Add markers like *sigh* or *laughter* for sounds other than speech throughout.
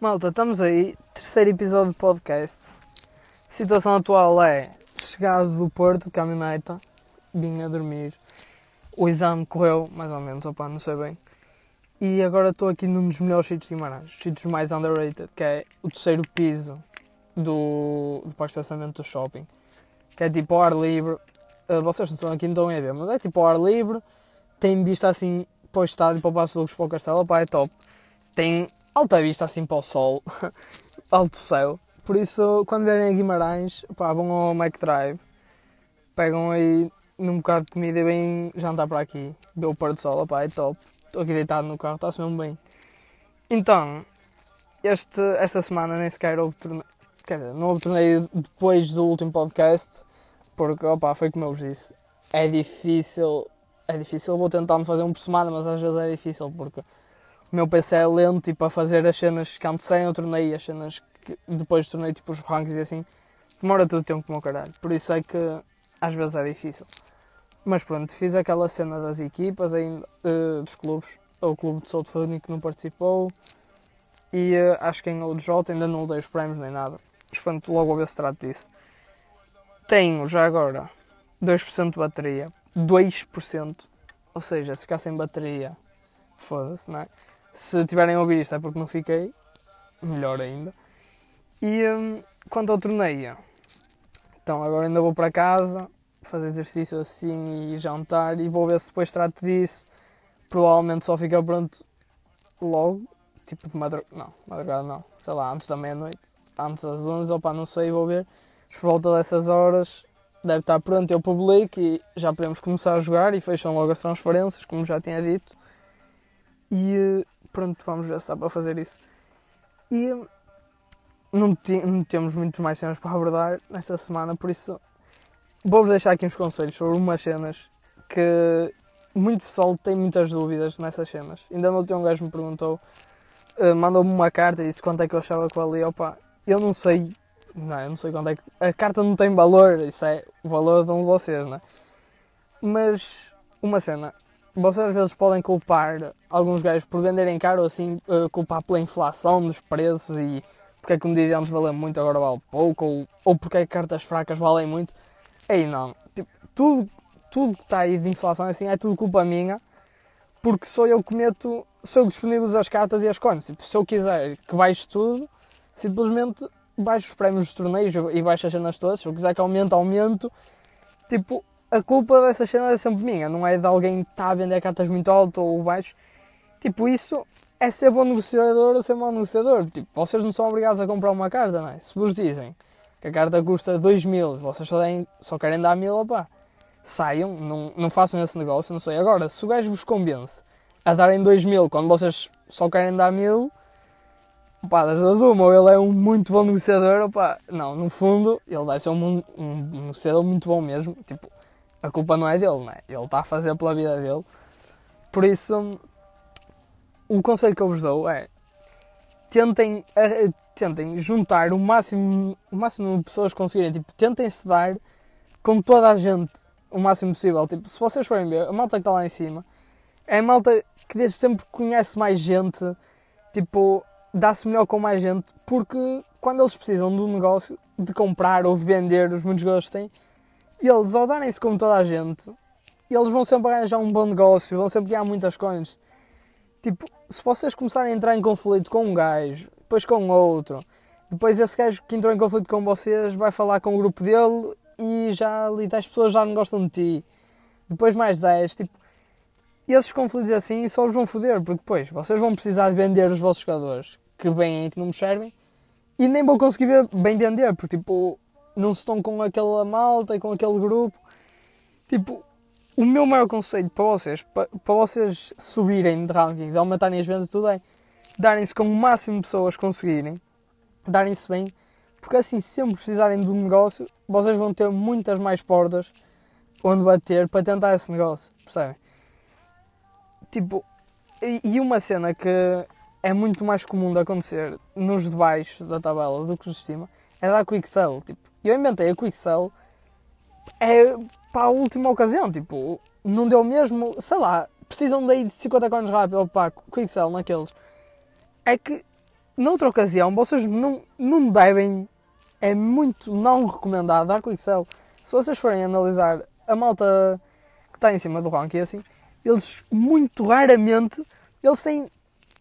Malta, estamos aí, terceiro episódio do podcast. Situação atual é chegado do Porto de caminhoneta, vim a dormir. O exame correu mais ou menos, opa, não sei bem. E agora estou aqui num dos melhores sítios de Guimarães, os sítios mais underrated, que é o terceiro piso do, do parque de estacionamento do shopping. Que é tipo ao ar livre. Uh, vocês não estão aqui, não estão a ver, mas é tipo ao ar livre. Tem vista assim para o estádio, para o Passo Lugos, para o Castelo, pá, é top. Tem alta vista assim para o sol, *laughs* alto céu. Por isso, quando vierem a Guimarães, pá, vão ao Mac Drive, pegam aí num bocado de comida e vêm jantar para aqui, ver o pôr do sol, pá, é top. Estou aqui deitado no carro, está-se mesmo bem. Então, este, esta semana nem sequer houve torneio, quer dizer, não houve torneio depois do último podcast, porque, opá, foi como eu vos disse, é difícil, é difícil, vou tentando fazer um por semana, mas às vezes é difícil, porque o meu PC é lento e para fazer as cenas que antecedem o torneio, as cenas que depois do torneio, tipo os rankings e assim, demora tudo tempo como o caralho. Por isso é que às vezes é difícil. Mas pronto, fiz aquela cena das equipas ainda, uh, dos clubes. O clube de Souto que não participou. E uh, acho que em OJ ainda não dei os prémios nem nada. Mas pronto, logo a ver se trato disso. Tenho já agora 2% de bateria. 2%. Ou seja, se ficar sem bateria, foda-se, não é? Se tiverem a ouvir isto é porque não fiquei, melhor ainda. E hum, quanto ao torneio, então agora ainda vou para casa fazer exercício assim e jantar e vou ver se depois trato disso. Provavelmente só fica pronto logo, tipo de madrugada, não, madrugada não, sei lá, antes da meia-noite, antes das 11, opa, não sei, vou ver. Por volta dessas horas deve estar pronto, eu publico e já podemos começar a jogar e fecham logo as transferências, como já tinha dito. E pronto, vamos ver se dá para fazer isso. E não, não temos muito mais cenas para abordar nesta semana, por isso vou-vos deixar aqui uns conselhos sobre umas cenas que muito pessoal tem muitas dúvidas nessas cenas. Ainda não tem um gajo me perguntou, uh, mandou-me uma carta e disse quanto é que eu achava que valia. Opa, eu não sei, não, eu não sei quanto é que. A carta não tem valor, isso é o valor de um de vocês, né? Mas uma cena, vocês às vezes podem culpar alguns gajos por venderem caro assim, uh, culpar pela inflação dos preços e porque é que um dia antes valeu muito, agora vale pouco, ou, ou porque é que cartas fracas valem muito. Aí não, tipo, tudo, tudo que está aí de inflação assim é tudo culpa minha, porque sou eu que meto, sou eu que disponibilizo as cartas e as coins. Tipo, se eu quiser que baixe tudo, simplesmente baixo os prémios dos torneios e baixo as cenas todas. Se eu quiser que aumente, aumento. Tipo, a culpa dessa cena é sempre minha, não é de alguém que está a vender cartas muito alto ou baixo. Tipo, isso é ser bom negociador ou ser mau negociador. Tipo, vocês não são obrigados a comprar uma carta, não é? Se vos dizem que a carta custa 2 mil, vocês só, deem, só querem dar mil, opá, saiam, não, não façam esse negócio, não sei. Agora, se o gajo vos convence a darem 2 mil quando vocês só querem dar mil, opá, das duas uma, ou ele é um muito bom negociador, opá, não, no fundo, ele deve ser um, um, um negociador muito bom mesmo, tipo, a culpa não é dele, não é? Ele está a fazer pela vida dele. Por isso, o conselho que eu vos dou é tentem, uh, tentem juntar o máximo, o máximo de pessoas que conseguirem. Tipo, tentem se dar com toda a gente o máximo possível. Tipo, se vocês forem ver, a malta que está lá em cima é a malta que desde sempre conhece mais gente, tipo, dá-se melhor com mais gente, porque quando eles precisam de um negócio, de comprar ou de vender, os muitos jogadores têm, eles ao darem-se como toda a gente, eles vão sempre arranjar um bom negócio, vão sempre ganhar muitas coisas. Tipo, se vocês começarem a entrar em conflito com um gajo, depois com outro, depois esse gajo que entrou em conflito com vocês vai falar com o grupo dele e já ali 10 pessoas já não gostam de ti. Depois mais 10, tipo, esses conflitos assim só os vão foder, porque depois vocês vão precisar de vender os vossos jogadores que vêm e que não me servem e nem vão conseguir bem vender, porque tipo, não estão com aquela malta e com aquele grupo. Tipo, o meu maior conselho para vocês, para, para vocês subirem de ranking, de aumentarem as vendas tudo é darem-se com o máximo de pessoas conseguirem, darem-se bem, porque assim, sempre precisarem de um negócio, vocês vão ter muitas mais portas onde bater para tentar esse negócio, percebem? Tipo, e uma cena que é muito mais comum de acontecer nos de baixo da tabela do que nos de cima é dar quick sell. Tipo, eu inventei a quick sell é para a última ocasião, tipo, não deu mesmo, sei lá, precisam daí de 50 cones rápido, opá, Quicksell naqueles. É que, noutra ocasião, vocês não, não devem, é muito não recomendado dar Quicksell. Se vocês forem analisar a malta que está em cima do ranking, assim, eles muito raramente, eles têm,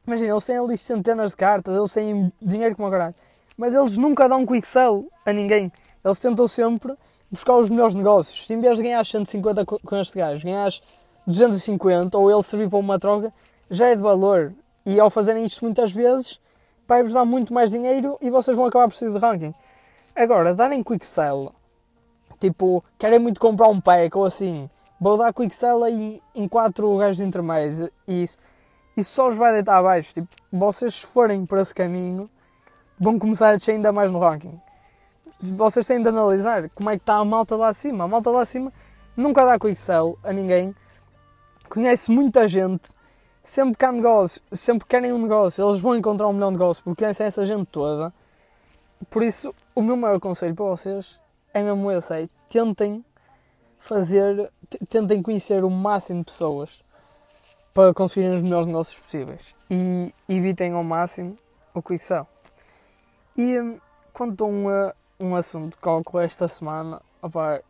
imagina, eles têm ali centenas de cartas, eles têm dinheiro como caralho, mas eles nunca dão Quicksell a ninguém. Eles tentam sempre buscar os melhores negócios. Se em vez de ganhar 150 com este gajo, ganhas 250 ou ele servir para uma troca, já é de valor. E ao fazerem isto muitas vezes, vai-vos dar muito mais dinheiro e vocês vão acabar por sair de ranking. Agora, darem quick sell, tipo, querem muito comprar um pack ou assim, vou dar quick sell aí em 4 gajos intermédios e isso, isso só os vai deitar abaixo. Tipo, vocês se forem por esse caminho, vão começar a descer ainda mais no ranking. Vocês têm de analisar como é que está a malta lá acima. A malta lá acima nunca dá quick sell a ninguém conhece muita gente, sempre que há negócio, sempre que querem um negócio, eles vão encontrar um melhor negócio porque conhecem essa gente toda. Por isso, o meu maior conselho para vocês é mesmo esse, é tentem fazer, tentem conhecer o máximo de pessoas para conseguirem os melhores negócios possíveis e evitem ao máximo o quick sell. E hum, quanto a um, um assunto que ocorreu esta semana, opa,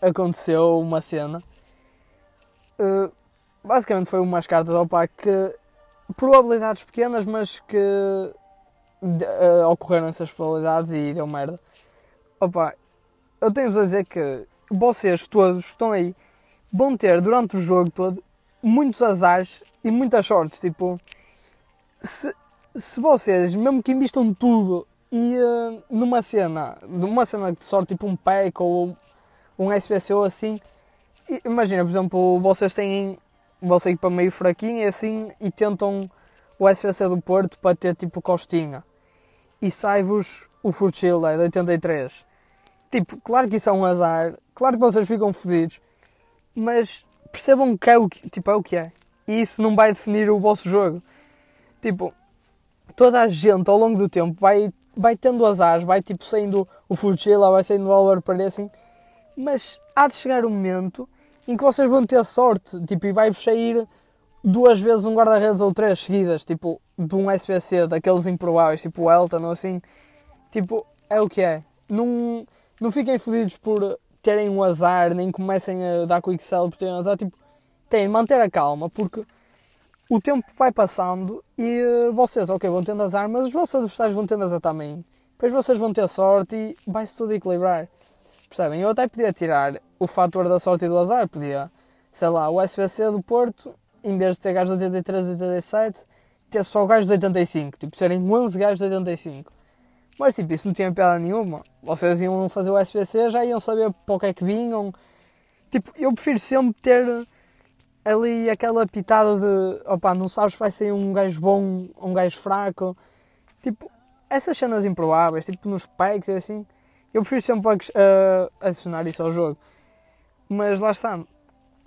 aconteceu uma cena. Uh, basicamente foi umas cartas opa, que probabilidades pequenas, mas que uh, ocorreram essas probabilidades e deu merda. Opa, eu tenho-vos a dizer que vocês todos estão aí vão ter durante o jogo todo muitos azares e muitas sortes. Tipo, se, se vocês, mesmo que investam tudo e uh, numa cena, numa cena de sorte, tipo um pack ou um SPCO assim, imagina, por exemplo, vocês têm sair para meio fraquinho e assim e tentam o SVC do Porto para ter tipo costinha. E sai-vos o Furchila é de 83. Tipo, claro que isso é um azar, claro que vocês ficam fodidos, mas percebam que é o que, tipo, é o que é. E isso não vai definir o vosso jogo. Tipo, toda a gente ao longo do tempo vai, vai tendo azar, vai tipo saindo o Furchila, vai saindo o Valor para assim, mas há de chegar um momento em que vocês vão ter sorte, tipo, e vai-vos sair duas vezes um guarda-redes ou três seguidas, tipo, de um SPC, daqueles improváveis, tipo o Elton ou assim, tipo, é o que é. Não, não fiquem fodidos por terem um azar, nem comecem a dar quick sell por terem um azar, tipo, têm de manter a calma, porque o tempo vai passando e uh, vocês, ok, vão tendo azar, mas os vossos adversários vão tendo azar também. Depois vocês vão ter sorte e vai-se tudo equilibrar. Percebem? Eu até podia tirar o fator da sorte e do azar, podia, sei lá, o SBC do Porto, em vez de ter gajos de 83 e 87, ter só gajos de 85, tipo, serem 11 gajos de 85. Mas tipo, isso não tinha piada nenhuma. Vocês iam fazer o SBC, já iam saber para o que é que vinham. Tipo, eu prefiro sempre ter ali aquela pitada de opa, não sabes vai ser um gajo bom um gajo fraco. Tipo, essas cenas improváveis, tipo nos packs e assim. Eu prefiro sempre uh, adicionar isso ao jogo. Mas lá está.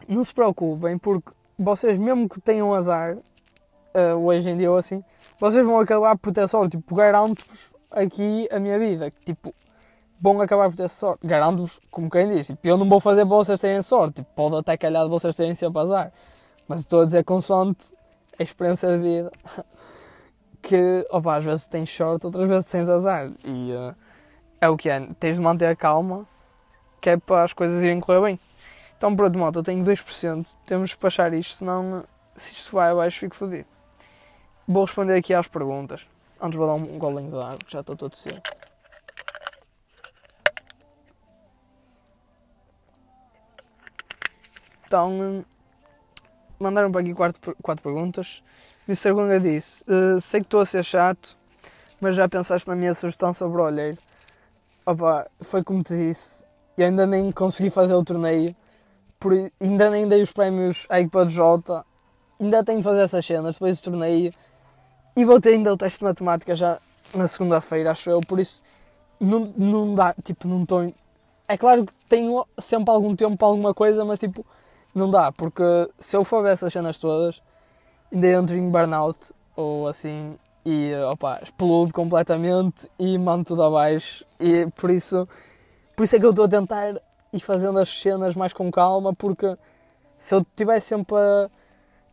Não se preocupem, porque vocês, mesmo que tenham azar, uh, hoje em dia ou assim, vocês vão acabar por ter sorte. Tipo, garanto-vos aqui a minha vida. Tipo, vão acabar por ter sorte. Garanto-vos, como quem diz. Tipo, eu não vou fazer vocês terem sorte. Tipo, pode até calhar de vocês terem sempre azar. Mas estou a dizer consoante a experiência de vida. *laughs* que, opa, às vezes tens sorte, outras vezes tens azar. E. Uh, é o que é, tens de manter a calma, que é para as coisas irem correr bem. Então pronto, malta, eu tenho 2%, temos que baixar isto, senão se isto vai abaixo fico fodido. Vou responder aqui às perguntas. Antes vou dar um golinho de água, já estou todo cedo. Então, mandaram para aqui quatro, quatro perguntas. Mr. Gunga disse: uh, Sei que estou a ser chato, mas já pensaste na minha sugestão sobre o olheiro? Opa, foi como te disse, e ainda nem consegui fazer o torneio, por, ainda nem dei os prémios à equipa de Jota, ainda tenho de fazer essas cenas depois do torneio, e vou ter ainda o teste de matemática já na segunda-feira, acho eu, por isso não, não dá, tipo, não estou. É claro que tenho sempre algum tempo para alguma coisa, mas tipo, não dá, porque se eu for ver essas cenas todas, ainda entro em burnout, ou assim, e opa, explode completamente e mando tudo abaixo. E por isso, por isso é que eu estou a tentar e fazendo as cenas mais com calma, porque se eu estivesse sempre a,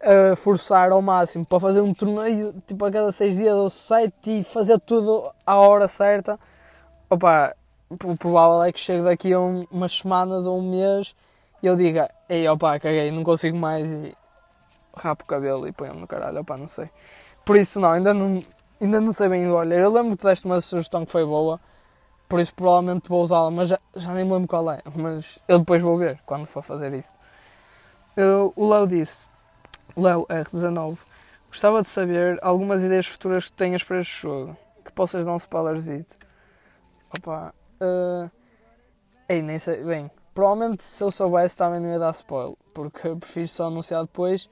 a, forçar ao máximo para fazer um torneio tipo a cada seis dias ou sete e fazer tudo à hora certa, opa, o provável é que chegue daqui a um, umas semanas ou um mês e eu diga, ei opa, caguei, não consigo mais e rapo o cabelo e ponho-me no caralho, opa, não sei. Por isso não, ainda não, ainda não sei bem olha. Eu lembro que deste uma sugestão que foi boa, por isso provavelmente vou usá-la, mas já, já nem me lembro qual é. Mas eu depois vou ver quando for fazer isso. Eu, o Léo disse, Léo R19, gostava de saber algumas ideias futuras que tenhas para este jogo, que possas dar um spoilerzito. Opa, uh, ei, nem sei, bem, provavelmente se eu soubesse também não ia dar spoiler, porque eu prefiro só anunciar depois.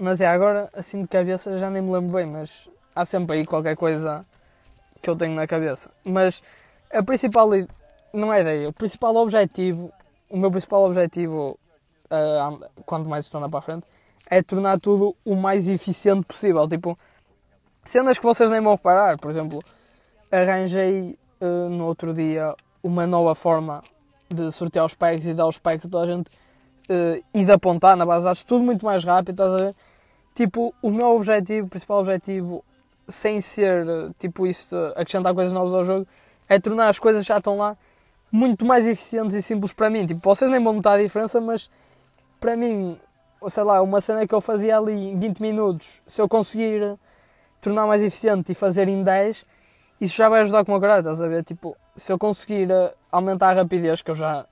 Mas é, agora assim de cabeça já nem me lembro bem, mas há sempre aí qualquer coisa que eu tenho na cabeça. Mas a principal, não é ideia, o principal objetivo, o meu principal objetivo, uh, quanto mais estando para a frente, é tornar tudo o mais eficiente possível. Tipo, cenas que vocês nem vão reparar, por exemplo, arranjei uh, no outro dia uma nova forma de sortear os packs e dar os packs a toda a gente uh, e de apontar na base de dados, tudo muito mais rápido, estás a ver? Tipo, o meu objetivo, o principal objetivo, sem ser tipo isso, acrescentar coisas novas ao jogo, é tornar as coisas que já estão lá muito mais eficientes e simples para mim. Tipo, vocês nem vão notar a diferença, mas para mim, sei lá, uma cena que eu fazia ali em 20 minutos, se eu conseguir tornar mais eficiente e fazer em 10, isso já vai ajudar com o caralho, estás a ver? Tipo, se eu conseguir eh, aumentar a rapidez, que eu já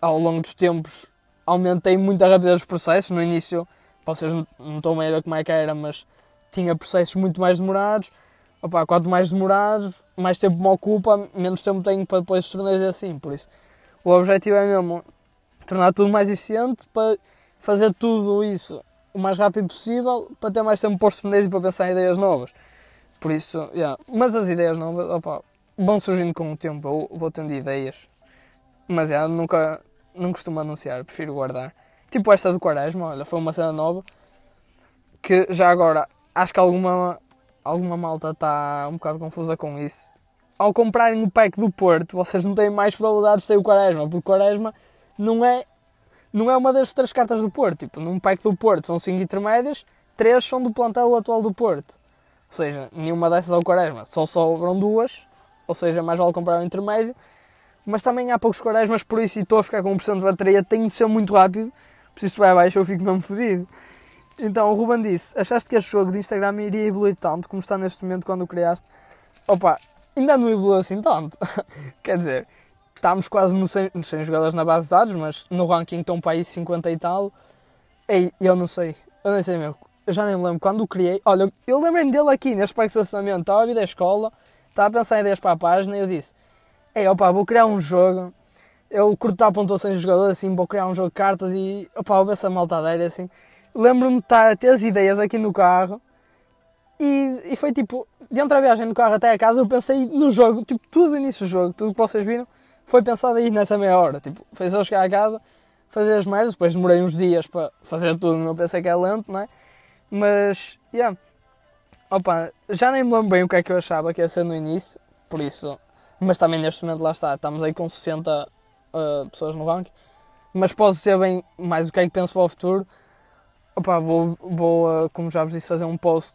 ao longo dos tempos aumentei muito a rapidez dos processos, no início vocês não estão a ver como é que era, mas tinha processos muito mais demorados opa, quanto mais demorados, mais tempo me ocupa, menos tempo tenho para depois torneios assim. Por isso, o objetivo é mesmo tornar tudo mais eficiente para fazer tudo isso o mais rápido possível para ter mais tempo para os torneios e para pensar em ideias novas. Por isso, yeah. mas as ideias novas opa, vão surgindo com o tempo, eu vou tendo ideias. Mas yeah, nunca não costumo anunciar, prefiro guardar. Tipo esta do Quaresma, olha, foi uma cena nova que já agora acho que alguma alguma malta está um bocado confusa com isso. Ao comprarem o pack do Porto, vocês não têm mais probabilidade de ter o Quaresma, porque o Quaresma não é, não é uma das três cartas do Porto. Tipo, num pack do Porto são cinco intermédias, três são do plantel atual do Porto. Ou seja, nenhuma dessas é o Quaresma, só sobram duas, ou seja, mais vale comprar o intermédio. Mas também há poucos Quaresmas, por isso, estou a ficar com 1% de bateria, tenho de ser muito rápido, porque se isso vai abaixo eu fico mesmo fodido. Então o Ruben disse: Achaste que este jogo de Instagram iria evoluir tanto como está neste momento quando o criaste? Opa, ainda não evoluiu assim tanto. *laughs* Quer dizer, estamos quase nos 100, 100 jogadores na base de dados, mas no ranking estão para aí 50 e tal. Ei, eu não sei, eu nem sei mesmo. Eu já nem me lembro quando o criei. Olha, eu lembrei-me dele aqui neste parque de estacionamento. Estava a vir da escola, estava a pensar em ideias para a página e eu disse: Ei, opa, vou criar um jogo. Eu curto a pontuações dos jogadores, assim, vou criar um jogo de cartas e opa, vou ver essa maltadeira assim lembro-me de estar a ter as ideias aqui no carro e, e foi tipo, dentro da viagem no carro até a casa, eu pensei no jogo, tipo, tudo início do jogo, tudo que vocês viram, foi pensado aí nessa meia hora. Tipo, foi só chegar a casa, fazer as merdas, depois demorei uns dias para fazer tudo, não pensei que é lento, não é? Mas, yeah. Opa, já nem me lembro bem o que é que eu achava que ia ser no início, por isso, mas também neste momento lá está, estamos aí com 60 uh, eh, pessoas no ranking, mas posso ser bem mais o que é que penso para o futuro Opa, vou, vou, eh, como já vos disse, fazer um post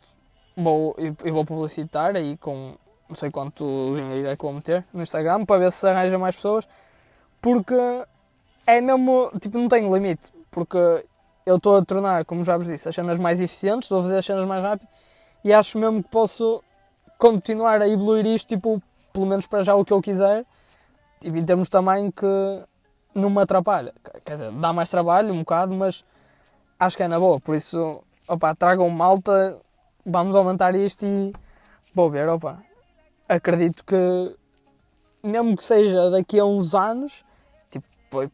vou, e vou publicitar aí com não sei quanto dinheiro é que vou meter no Instagram para ver se arranja mais pessoas. Porque é mesmo, tipo, não tenho limite. Porque eu estou a tornar, como já vos disse, as cenas mais eficientes, estou a fazer as cenas mais rápido e acho mesmo que posso continuar a evoluir isto, tipo, pelo menos para já o que eu quiser, tipo, em termos de tamanho que não me atrapalha. Quer dizer, dá mais trabalho um bocado, mas acho que é na boa. Por isso, opa, tragam malta, vamos aumentar isto e vou ver, opa. Acredito que, mesmo que seja daqui a uns anos, tipo,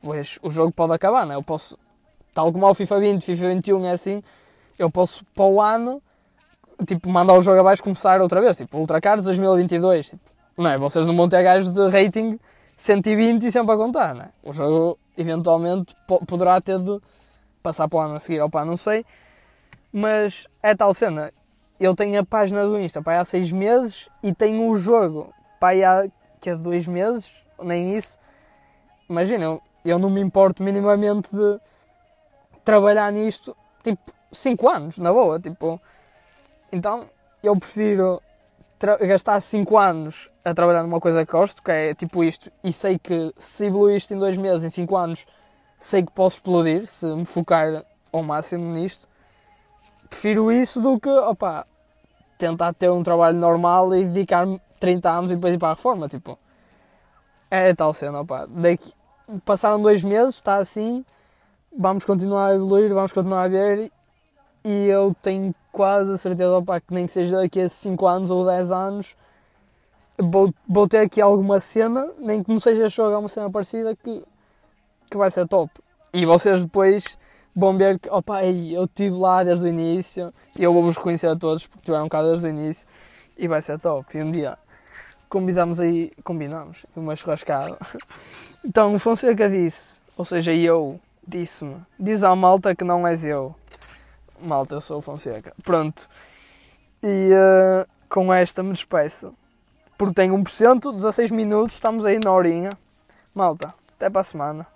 pois o jogo pode acabar, né? Eu posso, tal como o FIFA 20, FIFA 21 é assim, eu posso para o ano, tipo, mandar o jogo abaixo começar outra vez, tipo, Ultra Cars 2022, tipo, não é? Vocês não vão ter gajos de rating 120 e sempre a contar, né? O jogo eventualmente poderá ter de passar para o ano a seguir, opa, não sei. Mas é tal cena. Eu tenho a página do Insta para há seis meses e tenho o jogo para há que é dois meses, nem isso. imagina, eu, eu não me importo minimamente de trabalhar nisto, tipo, 5 anos, na boa, tipo. Então, eu prefiro gastar 5 anos a trabalhar numa coisa que gosto, que é tipo isto, e sei que se evoluir isto em 2 meses, em 5 anos, sei que posso explodir se me focar ao máximo nisto. Prefiro isso do que, opa, tentar ter um trabalho normal e dedicar-me 30 anos e depois ir para a reforma, tipo. É tal cena, opa. Daqui, passaram dois meses, está assim, vamos continuar a evoluir, vamos continuar a ver e eu tenho quase a certeza opa, que nem que seja daqui a 5 anos ou 10 anos vou, vou ter aqui alguma cena, nem que não seja jogar uma cena parecida que, que vai ser top. E vocês depois que opa, eu estive lá desde o início e eu vou-vos reconhecer a todos porque estiveram cá desde o início e vai ser top. E um dia convidamos aí, combinamos, uma churrascada. *laughs* Então o Fonseca disse, ou seja, eu disse-me, diz à malta que não és eu. Malta, eu sou o Fonseca. Pronto. E uh, com esta me despeço. Porque tenho 1%, 16 minutos, estamos aí na horinha. Malta, até para a semana.